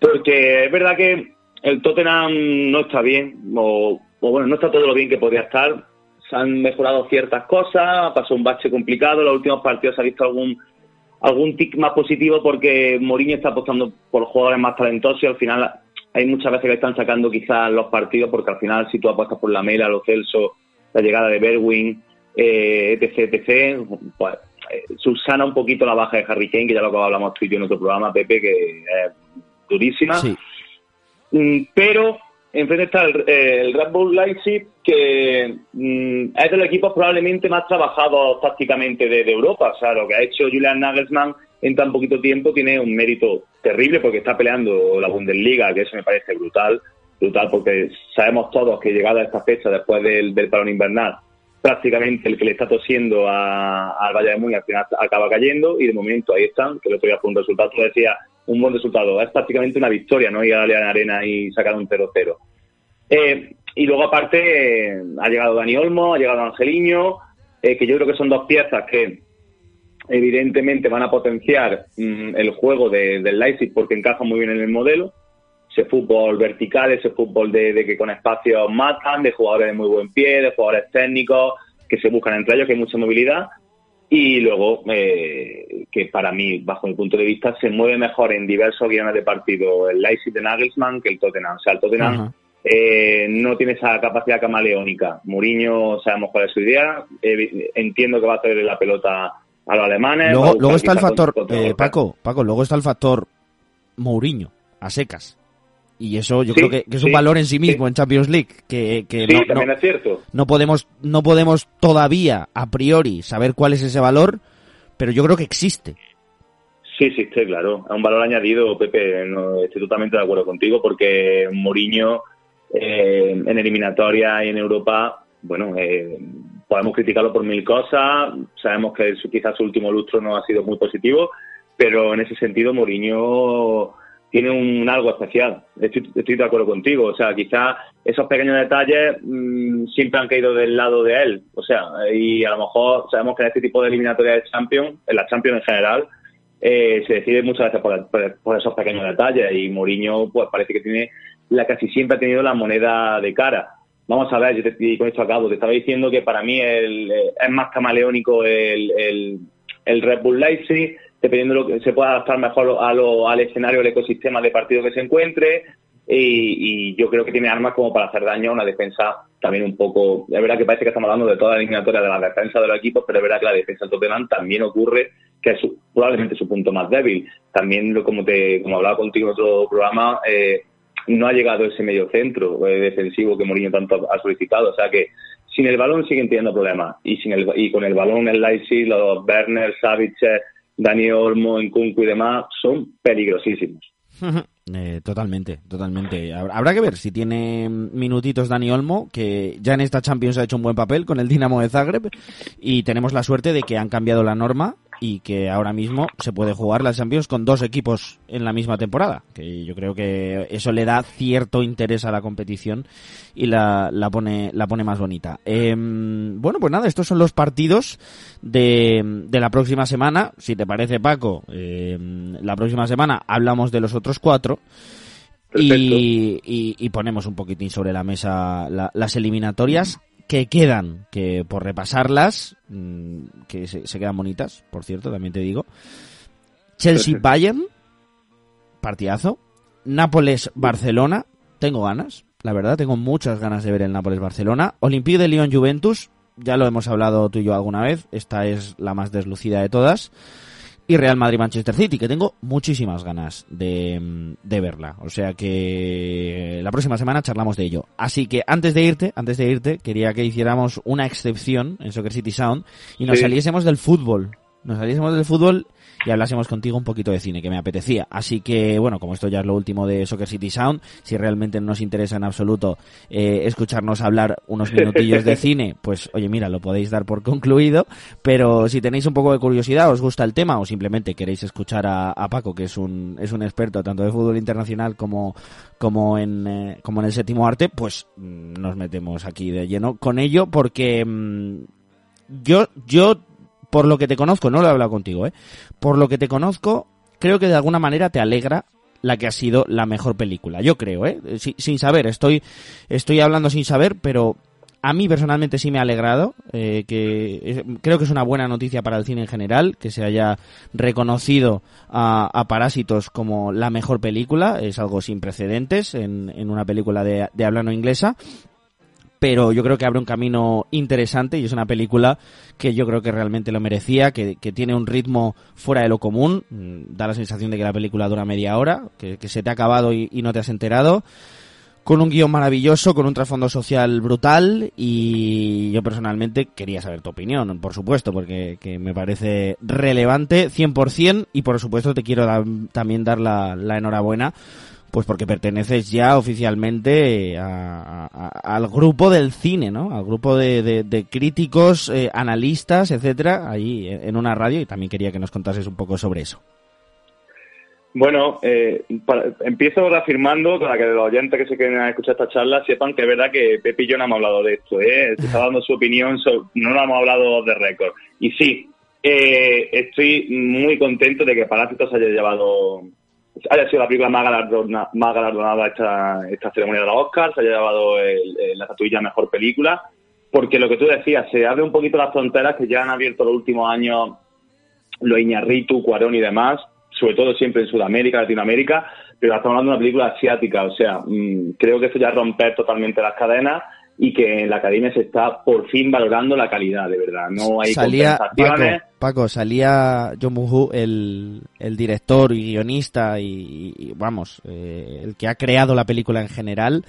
porque es verdad que el Tottenham no está bien, o, bueno, no está todo lo bien que podría estar. Se han mejorado ciertas cosas, ha pasado un bache complicado, en los últimos partidos se ha visto algún algún tic más positivo porque Mourinho está apostando por jugadores más talentosos y al final hay muchas veces que están sacando quizás los partidos porque al final si tú apuestas por la Mela, los Celso, la llegada de Berwin, eh, etc, etc, pues eh, subsana un poquito la baja de Harry Kane, que ya lo hablamos tú y yo en otro programa, Pepe, que es durísima. Mm, pero enfrente está el, el, Red Bull Leipzig, que mm, es de los equipos probablemente más trabajados tácticamente de, de Europa. O sea, lo que ha hecho Julian Nagelsmann en tan poquito tiempo tiene un mérito terrible porque está peleando la Bundesliga, que eso me parece brutal, brutal porque sabemos todos que llegada a esta fecha, después del, del parón invernal, prácticamente el que le está tosiendo al Valle de Múnich al final acaba cayendo y de momento ahí están, que el otro día fue un resultado, tú decías, un buen resultado, es prácticamente una victoria, ¿no? Ir a la arena y sacar un 0-0. Eh, y luego aparte ha llegado Dani Olmo, ha llegado Angeliño, eh, que yo creo que son dos piezas que evidentemente van a potenciar mm, el juego de, del Leipzig porque encaja muy bien en el modelo. Ese fútbol vertical, ese fútbol de, que con espacios matan, de jugadores de muy buen pie, de jugadores técnicos que se buscan entre ellos, que hay mucha movilidad. Y luego, eh, que para mí, bajo mi punto de vista, se mueve mejor en diversos guiones de partido el Leipzig de Nagelsmann que el Tottenham. O sea, el Tottenham eh, no tiene esa capacidad camaleónica. Mourinho, sabemos cuál es su idea. Eh, entiendo que va a hacer la pelota a los alemanes. Luego, está el factor, eh, Paco, Paco, luego está el factor Mourinho, a secas. Y eso yo creo que, es un valor en sí mismo en Champions League. Que, no, es cierto. No podemos, no podemos todavía, a priori, saber cuál es ese valor, pero yo creo que existe. Sí, existe, claro. Es un valor añadido, Pepe. estoy totalmente de acuerdo contigo, porque Mourinho eh, en eliminatoria y en Europa, bueno, eh, podemos criticarlo por mil cosas, sabemos que quizás su último lustro no ha sido muy positivo, pero en ese sentido Mourinho tiene un algo especial. Estoy, de acuerdo contigo. O sea, quizás esos pequeños detalles mm, siempre han caído del lado de él. O sea, y a lo mejor sabemos que en este tipo de eliminatoria de Champions, en la Champions en general, eh, se decide muchas veces por, esos pequeños detalles. Y Mourinho, pues parece que tiene la casi siempre ha tenido la moneda de cara. Vamos a ver, yo te, y con esto acabo, te estaba diciendo que para mí el, eh, es más camaleónico el, el, el Red Bull Leipzig, dependiendo de lo que se pueda adaptar mejor a lo, al escenario, al ecosistema de partido que se encuentre, y, yo creo que tiene armas como para hacer daño a una defensa también un poco. Es verdad que parece que estamos hablando de toda la eliminatoria de la defensa de los equipos, pero es verdad que la defensa del Tottenham también ocurre que es probablemente su punto más débil. También, como te como hablaba contigo en otro programa, eh, no ha llegado ese medio centro eh, defensivo que Mourinho tanto ha solicitado. O sea que sin el balón siguen teniendo problemas. Y, sin el, y con el balón el Leipzig, los Werner, Savic, Dani Olmo, Nkunku y demás son peligrosísimos. Eh, totalmente, totalmente. Habrá que ver si tiene minutitos Dani Olmo, que ya en esta Champions ha hecho un buen papel con el Dinamo de Zagreb y tenemos la suerte de que han cambiado la norma y que ahora mismo se puede jugar la Champions con dos equipos en la misma temporada, que yo creo que eso le da cierto interés a la competición y la, la pone la pone más bonita. Em, bueno, pues nada, estos son los partidos de, de la próxima semana. Si te parece, Paco, em, la próxima semana hablamos de los otros cuatro. y, y, ponemos un poquitín sobre la mesa las eliminatorias que quedan, que por repasarlas, mm, que se, quedan bonitas, por cierto, también te digo. Chelsea-Bayern, partidazo. Nápoles-Barcelona, tengo ganas, la verdad, tengo muchas ganas de ver el Nápoles-Barcelona. Olympique de Lyon-Juventus, ya lo hemos hablado tú y yo alguna vez, esta es la más deslucida de todas y Real Madrid-Manchester City, que tengo muchísimas ganas de, de, verla. O sea que la próxima semana charlamos de ello. Así que antes de irte, antes de irte, quería que hiciéramos una excepción en Soccer City Sound y nos saliésemos del fútbol. Nos saliésemos del fútbol y hablásemos contigo un poquito de cine, que me apetecía. Así que, bueno, como esto ya es lo último de Soccer City Sound, si realmente no nos interesa en absoluto eh, escucharnos hablar unos minutillos de cine, pues oye, mira, lo podéis dar por concluido, pero si tenéis un poco de curiosidad, os gusta el tema o simplemente queréis escuchar a, Paco, que es un, es un experto tanto de fútbol internacional como, como, en, eh, como en el séptimo arte, pues mm, nos metemos aquí de lleno con ello porque... Mm, yo, yo por lo que te conozco, no lo he hablado contigo, ¿eh? Por lo que te conozco, creo que de alguna manera te alegra la que ha sido la mejor película. Yo creo, ¿eh? Sin, saber, estoy, estoy hablando sin saber, pero a mí personalmente sí me ha alegrado, eh, que creo que es una buena noticia para el cine en general, que se haya reconocido a, Parásitos como la mejor película, es algo sin precedentes en, en una película de, de habla no inglesa, pero yo creo que abre un camino interesante y es una película que yo creo que realmente lo merecía, que, tiene un ritmo fuera de lo común, mm, da la sensación de que la película dura media hora, que, se te ha acabado y, no te has enterado, con un guion maravilloso, con un trasfondo social brutal y yo personalmente quería saber tu opinión, por supuesto, porque me parece relevante 100% y por supuesto te quiero también dar la, la enhorabuena pues porque perteneces ya oficialmente al grupo del cine, ¿no? Al grupo de, críticos, eh, analistas, etcétera, ahí en una radio y también quería que nos contases un poco sobre eso. Bueno, eh, empiezo reafirmando para que los oyentes que se queden a escuchar esta charla sepan que es verdad que Pepe y yo no hemos hablado de esto, ¿eh? Se está dando su opinión, no lo hemos hablado de récord. Y sí, eh, estoy muy contento de que Parásitos haya llevado haya sido la película más galardonada, más galardonada esta, esta ceremonia de los Oscars, haya llevado la estatuilla Mejor Película, porque lo que tú decías, se abre un poquito las fronteras que ya han abierto los últimos años los Iñarritu, Cuarón y demás, sobre todo siempre en Sudamérica, Latinoamérica, pero estamos hablando de una película asiática, o sea, mm, creo que eso ya romper totalmente las cadenas y que en la academia se está por fin valorando la calidad, de verdad. No hay salía, Paco, salía John Woo, el, el director y guionista y, vamos, eh, el que ha creado la película en general,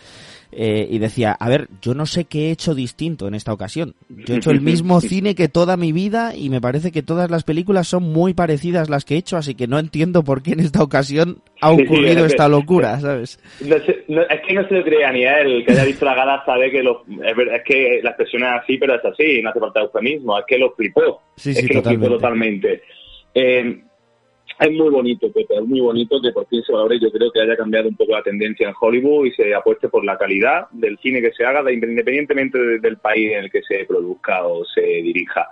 eh, y decía, a ver, yo no sé qué he hecho distinto en esta ocasión. Yo he hecho el mismo cine que toda mi vida y me parece que todas las películas son muy parecidas las que he hecho, así que no entiendo por qué en esta ocasión ha ocurrido esta locura, ¿sabes? es que no se lo crea ni él, que haya visto la gala sabe que lo, es, que la expresión es así, pero es así, no hace falta eufemismo, es que lo flipó. Sí, es que lo flipó totalmente. Eh, es muy bonito, Pepe, es muy bonito que por fin se valore. Yo creo que haya cambiado un poco la tendencia en Hollywood y se apueste por la calidad del cine que se haga, independientemente del país en el que se produzca o se dirija.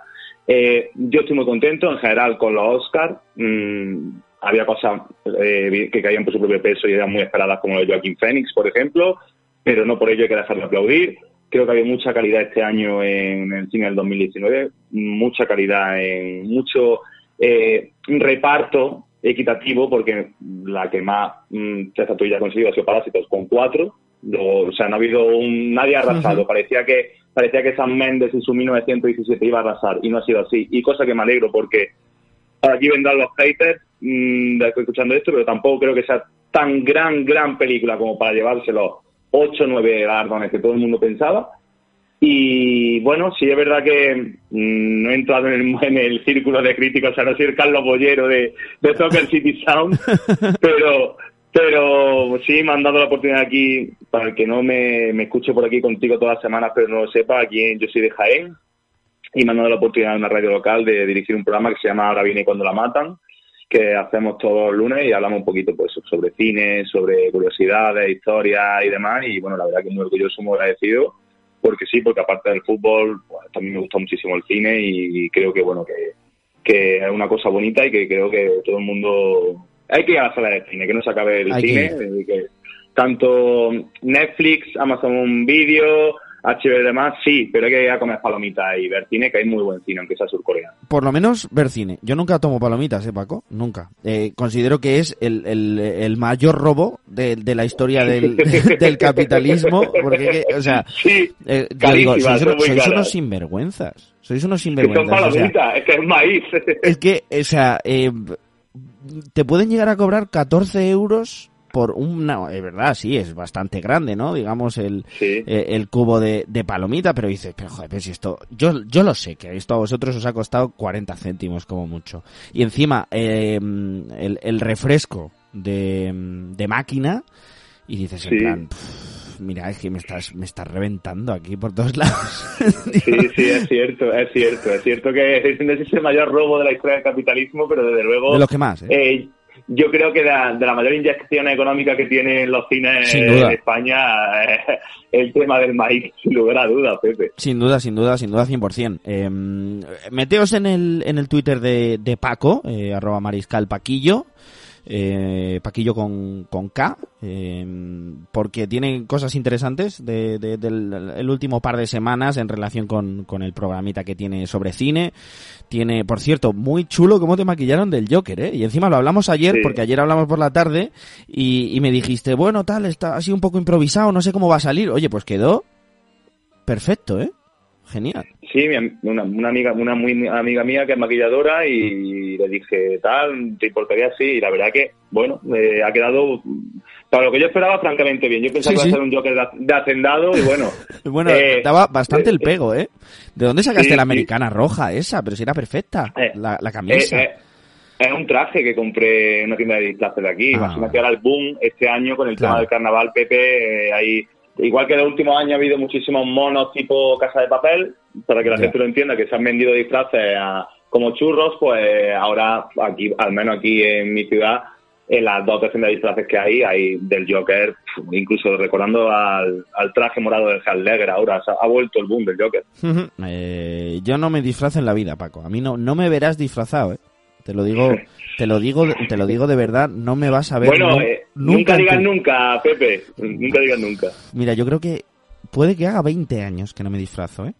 Eh, yo estoy muy contento en general con los Oscars. Mm, había cosas eh, que caían por su propio peso y eran muy esperadas, como lo de Joaquín Phoenix, por ejemplo, pero no por ello hay que dejar de aplaudir. Creo que había mucha calidad este año en el cine del 2019, mucha calidad en mucho eh, reparto equitativo, porque la que más mm, estatuilla ha conseguido ha sido Parásitos, con cuatro. o sea, no ha habido un, nadie arrasado. Parecía que parecía que San Méndez en su 1917 iba a arrasar y no ha sido así. Y cosa que me alegro porque aquí vendrán los haters mmm, escuchando esto, pero tampoco creo que sea tan gran, gran película como para llevarse los 8 o 9 galardones que todo el mundo pensaba. Y bueno, sí es verdad que mm, no he entrado en el, en el, círculo de críticos, a no ser Carlos Bollero de, de Soccer City Sound, pero, pero sí me han dado la oportunidad aquí, para el que no me, me escuche por aquí contigo todas las semanas, pero no lo sepa, aquí yo soy de Jaén, y me han dado la oportunidad en una radio local de dirigir un programa que se llama Ahora viene cuando la matan, que hacemos todos los lunes y hablamos un poquito pues sobre cine, sobre curiosidades, historias y demás, y bueno, la verdad que muy orgulloso, muy agradecido porque sí, porque aparte del fútbol, pues, también me gusta muchísimo el cine y creo que, bueno, que, que es una cosa bonita y que creo que todo el mundo... Hay que ir a la sala de cine, que no se acabe el cine, que, tanto Netflix, Amazon Video, HBO y demás, sí, pero hay que ir a comer palomitas y ver cine, que hay muy buen cine, aunque sea surcoreano. Por lo menos ver cine. Yo nunca tomo palomitas, ¿eh, Paco? Nunca. Eh, considero que es el, el, el mayor robo de, de la historia del, del capitalismo, porque, o sea, Sí, eh, yo carísimas, digo, sois, unos- sois sinvergüenzas. Sois unos Que son sinvergüenzas. o sea, palomitas, es que es maíz. es que, o sea, eh, te pueden llegar a cobrar 14 euros por una... Es verdad, sí, es bastante grande, ¿no? Digamos, el, Sí. eh, el cubo de, de palomita, pero dices, pero joder, pero si esto... Yo, yo lo sé, que esto a vosotros os ha costado 40 céntimos como mucho. Y encima, eh, el, el refresco de, de máquina, y dices, en Sí. plan... "Pff, Mira, es que me estás, me estás reventando aquí por todos lados. Sí, sí, es cierto, es cierto. Es cierto que es el mayor robo de la historia del capitalismo, pero desde luego... De los que más, ¿eh? eh, yo creo que de la, de la mayor inyección económica que tienen los cines en España, eh, el tema del maíz, sin lugar a dudas, Pepe. Sin duda, sin duda, sin duda, 100%. Eh, meteos en el, en el Twitter de, de Paco, eh, arroba mariscal Paquillo, eh, Paquillo con, con K, eh, porque tiene cosas interesantes de, de- del el último par de semanas en relación con, con el programita que tiene sobre cine. Tiene, por cierto, muy chulo cómo te maquillaron del Joker, ¿eh? Y encima lo hablamos ayer, Sí. porque ayer hablamos por la tarde, y, y me dijiste, bueno, tal, está así un poco improvisado, no sé cómo va a salir. Oye, pues quedó perfecto, ¿eh? Genial. Sí, una, una amiga una muy amiga mía que es maquilladora y le dije, tal, ¿te importaría? Sí, y la verdad que, bueno, eh, ha quedado, para lo que yo esperaba, francamente bien. Yo pensaba Sí, que iba sí. a ser un Joker de, hacendado y bueno... Bueno, eh, daba bastante eh, el pego, ¿eh? ¿De dónde sacaste sí, la americana roja esa? Pero si era perfecta, Eh, la, la Eh, camisa. eh, es un traje que compré en una tienda de disfraces de aquí. Ah, Imagínate ahora el boom este año con el Claro. tema del carnaval, Pepe. ahí, igual que en los últimos años ha habido muchísimos monos tipo casa de papel, para que la gente lo entienda, que se han vendido disfraces a- como churros, pues ahora aquí, al menos aquí en mi ciudad, en las dos o de disfraces que hay, hay del Joker, incluso recordando al, al traje morado del Heath Ledger ahora, ha, ha vuelto el boom del Joker. Eh, yo no me disfrazo en la vida, Paco. A mí no, no me verás disfrazado, ¿eh? Te lo digo, te lo digo, te lo digo de verdad, no me vas a ver bueno, nu- eh, nunca, en digas tu- nunca, Pepe, nunca digas nunca. Mira, yo creo que puede que haga 20 años que no me disfrazo, ¿eh?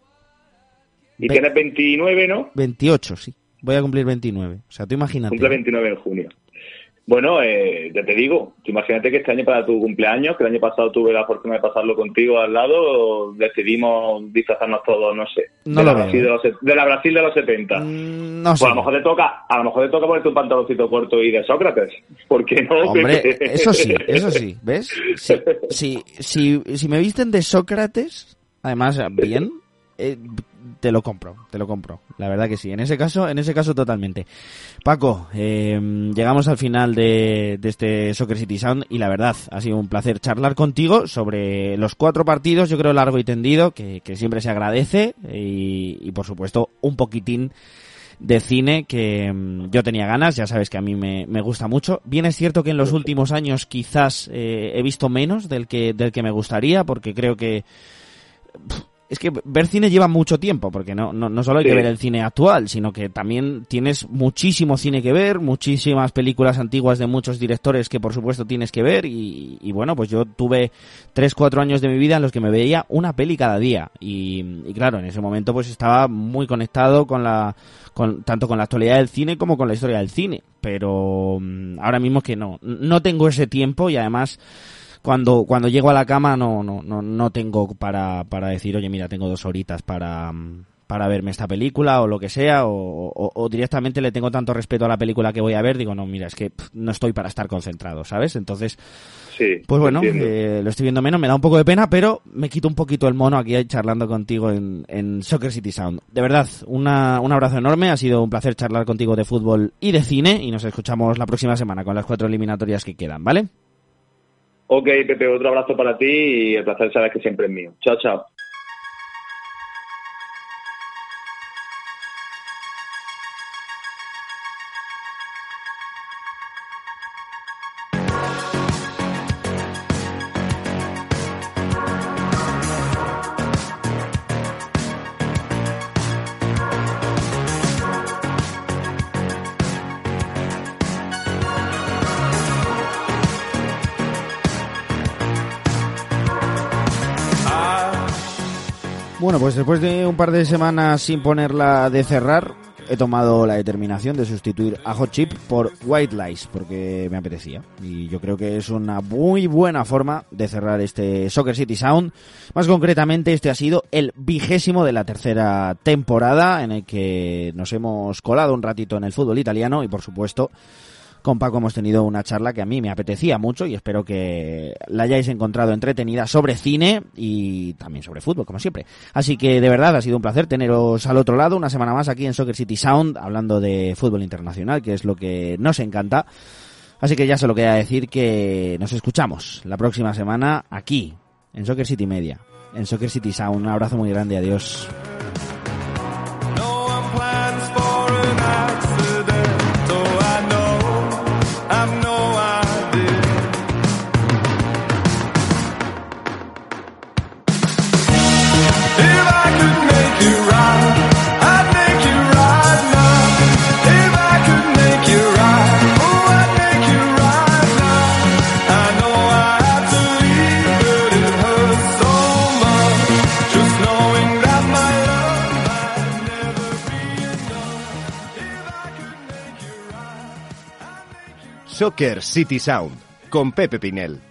Y Ve- tienes 29, ¿no? 28, sí. Voy a cumplir 29. O sea, tú imagínate. Cumple 29 en junio. Bueno, eh, ya te digo, imagínate que este año para tu cumpleaños, que el año pasado tuve la fortuna de pasarlo contigo al lado, decidimos disfrazarnos todos, no sé, No de, lo la Brasil ¿eh? de, los, de la Brasil de los 70. Mm, No Pues sé. a lo mejor te toca, a lo mejor te toca ponerte un pantaloncito corto y de Sócrates. ¿Por qué no? Hombre, eso sí, eso sí, ¿ves? Si, si, si, si me visten de Sócrates, además bien, eh, te lo compro, te lo compro. La verdad que sí. En ese caso, en ese caso totalmente. Paco, eh, llegamos al final de, de este Soccer City Sound y la verdad ha sido un placer charlar contigo sobre los cuatro partidos, yo creo largo y tendido, que, que siempre se agradece y, y por supuesto un poquitín de cine que mm, yo tenía ganas, ya sabes que a mí me, me gusta mucho. Bien es cierto que en los últimos años quizás eh, he visto menos del que, del que me gustaría, porque creo que pf, es que ver cine lleva mucho tiempo, porque no, no, no solo hay que ver el cine actual, sino que también tienes muchísimo cine que ver, muchísimas películas antiguas de muchos directores que por supuesto tienes que ver y, y bueno, pues yo tuve 3, 4 años de mi vida en los que me veía una peli cada día. Y, y claro, en ese momento pues estaba muy conectado con la con, tanto con la actualidad del cine como con la historia del cine, pero mm, ahora mismo es que no, no tengo ese tiempo y además cuando, cuando llego a la cama no, no, no, no tengo para, para decir, oye, mira, tengo dos horitas para, para verme esta película o lo que sea, o, o- o directamente le tengo tanto respeto a la película que voy a ver, digo, no, mira, es que pff, no estoy para estar concentrado, ¿sabes? Entonces, Sí, pues bueno, eh, lo estoy viendo menos, me da un poco de pena, pero me quito un poquito el mono aquí charlando contigo en, en Soccer City Sound. De verdad, una, un abrazo enorme, ha sido un placer charlar contigo de fútbol y de cine, y nos escuchamos la próxima semana con las cuatro eliminatorias que quedan, ¿vale? Ok, Pepe, otro abrazo para ti y el placer sabes que siempre es mío. Chao, chao. Bueno, pues después de un par de semanas sin ponerla de cerrar, he tomado la determinación de sustituir a Hot Chip por White Lies, porque me apetecía. Y yo creo que es una muy buena forma de cerrar este Soccer City Sound. Más concretamente, este ha sido el vigésimo de la tercera temporada, en el que nos hemos colado un ratito en el fútbol italiano y, por supuesto, con Paco hemos tenido una charla que a mí me apetecía mucho y espero que la hayáis encontrado entretenida sobre cine y también sobre fútbol, como siempre. Así que de verdad ha sido un placer teneros al otro lado una semana más aquí en Soccer City Sound hablando de fútbol internacional, que es lo que nos encanta. Así que ya solo queda decir que nos escuchamos la próxima semana aquí en Soccer City Media, en Soccer City Sound. Un abrazo muy grande, adiós. Soccer City Sound con Pepe Pinel.